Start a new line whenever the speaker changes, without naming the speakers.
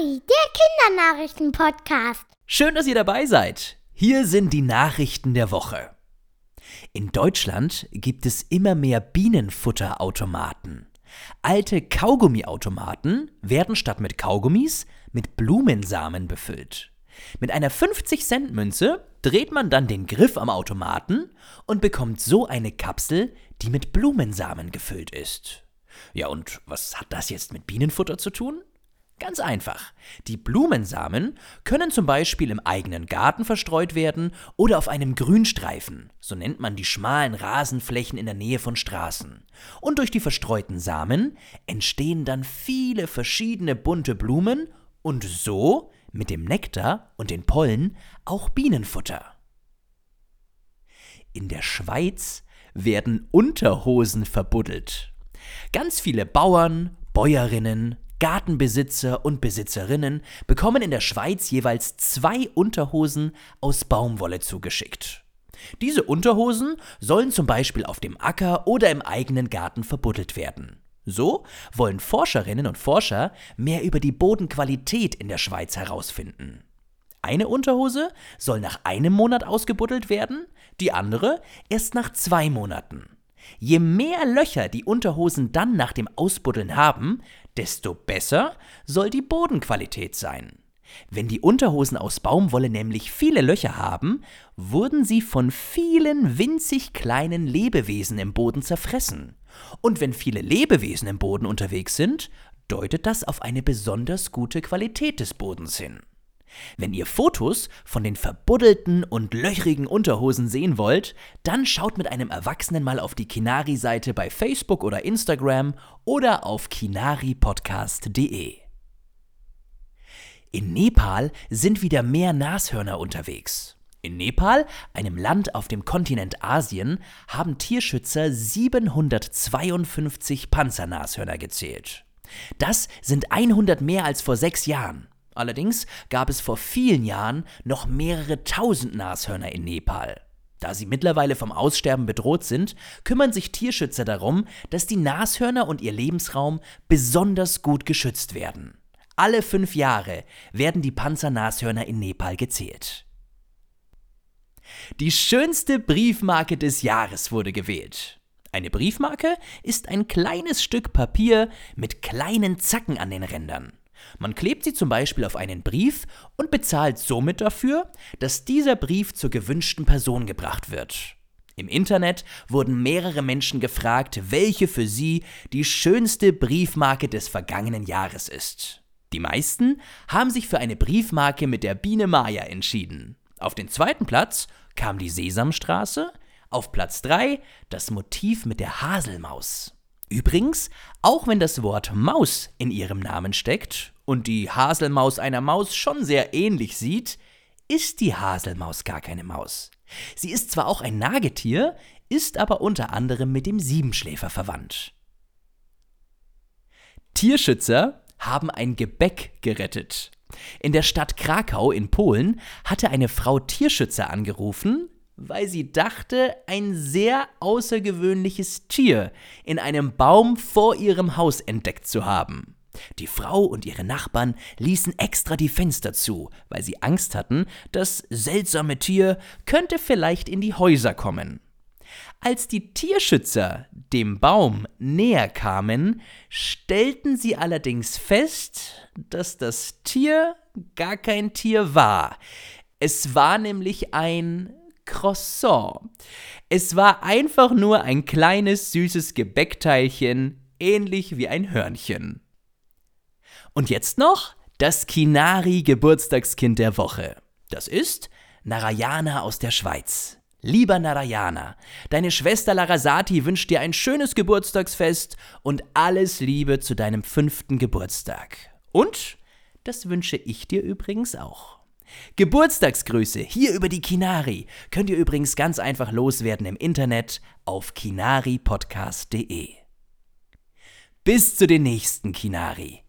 Kinari, der Kindernachrichten-Podcast.
Schön, dass ihr dabei seid. Hier sind die Nachrichten der Woche. In Deutschland gibt es immer mehr Bienenfutterautomaten. Alte Kaugummiautomaten werden statt mit Kaugummis mit Blumensamen befüllt. Mit einer 50-Cent-Münze dreht man dann den Griff am Automaten und bekommt so eine Kapsel, die mit Blumensamen gefüllt ist. Ja, und was hat das jetzt mit Bienenfutter zu tun? Ganz einfach. Die Blumensamen können zum Beispiel im eigenen Garten verstreut werden oder auf einem Grünstreifen, so nennt man die schmalen Rasenflächen in der Nähe von Straßen. Und durch die verstreuten Samen entstehen dann viele verschiedene bunte Blumen und so mit dem Nektar und den Pollen auch Bienenfutter. In der Schweiz werden Unterhosen verbuddelt. Ganz viele Bauern, Bäuerinnen, Gartenbesitzer und Besitzerinnen bekommen in der Schweiz jeweils zwei Unterhosen aus Baumwolle zugeschickt. Diese Unterhosen sollen zum Beispiel auf dem Acker oder im eigenen Garten verbuddelt werden. So wollen Forscherinnen und Forscher mehr über die Bodenqualität in der Schweiz herausfinden. Eine Unterhose soll nach einem Monat ausgebuddelt werden, die andere erst nach zwei Monaten. Je mehr Löcher die Unterhosen dann nach dem Ausbuddeln haben, desto besser soll die Bodenqualität sein. Wenn die Unterhosen aus Baumwolle nämlich viele Löcher haben, wurden sie von vielen winzig kleinen Lebewesen im Boden zerfressen. Und wenn viele Lebewesen im Boden unterwegs sind, deutet das auf eine besonders gute Qualität des Bodens hin. Wenn ihr Fotos von den verbuddelten und löchrigen Unterhosen sehen wollt, dann schaut mit einem Erwachsenen mal auf die Kinari-Seite bei Facebook oder Instagram oder auf kinaripodcast.de. In Nepal sind wieder mehr Nashörner unterwegs. In Nepal, einem Land auf dem Kontinent Asien, haben Tierschützer 752 Panzernashörner gezählt. Das sind 100 mehr als vor sechs Jahren. Allerdings gab es vor vielen Jahren noch mehrere tausend Nashörner in Nepal. Da sie mittlerweile vom Aussterben bedroht sind, kümmern sich Tierschützer darum, dass die Nashörner und ihr Lebensraum besonders gut geschützt werden. Alle fünf Jahre werden die Panzernashörner in Nepal gezählt. Die schönste Briefmarke des Jahres wurde gewählt. Eine Briefmarke ist ein kleines Stück Papier mit kleinen Zacken an den Rändern. Man klebt sie zum Beispiel auf einen Brief und bezahlt somit dafür, dass dieser Brief zur gewünschten Person gebracht wird. Im Internet wurden mehrere Menschen gefragt, welche für sie die schönste Briefmarke des vergangenen Jahres ist. Die meisten haben sich für eine Briefmarke mit der Biene Maya entschieden. Auf den zweiten Platz kam die Sesamstraße, auf Platz 3 das Motiv mit der Haselmaus. Übrigens, auch wenn das Wort Maus in ihrem Namen steckt und die Haselmaus einer Maus schon sehr ähnlich sieht, ist die Haselmaus gar keine Maus. Sie ist zwar auch ein Nagetier, ist aber unter anderem mit dem Siebenschläfer verwandt. Tierschützer haben ein Gebäck gerettet. In der Stadt Krakau in Polen hatte eine Frau Tierschützer angerufen, weil sie dachte, ein sehr außergewöhnliches Tier in einem Baum vor ihrem Haus entdeckt zu haben. Die Frau und ihre Nachbarn ließen extra die Fenster zu, weil sie Angst hatten, das seltsame Tier könnte vielleicht in die Häuser kommen. Als die Tierschützer dem Baum näher kamen, stellten sie allerdings fest, dass das Tier gar kein Tier war. Es war nämlich ein Croissant. Es war einfach nur ein kleines süßes Gebäckteilchen, ähnlich wie ein Hörnchen. Und jetzt noch das Kinari Geburtstagskind der Woche. Das ist Narayana aus der Schweiz. Lieber Narayana, deine Schwester Larasati wünscht dir ein schönes Geburtstagsfest und alles Liebe zu deinem fünften Geburtstag. Und das wünsche ich dir übrigens auch. Geburtstagsgrüße hier über die Kinari könnt ihr übrigens ganz einfach loswerden im Internet auf kinaripodcast.de. Bis zu den nächsten Kinari.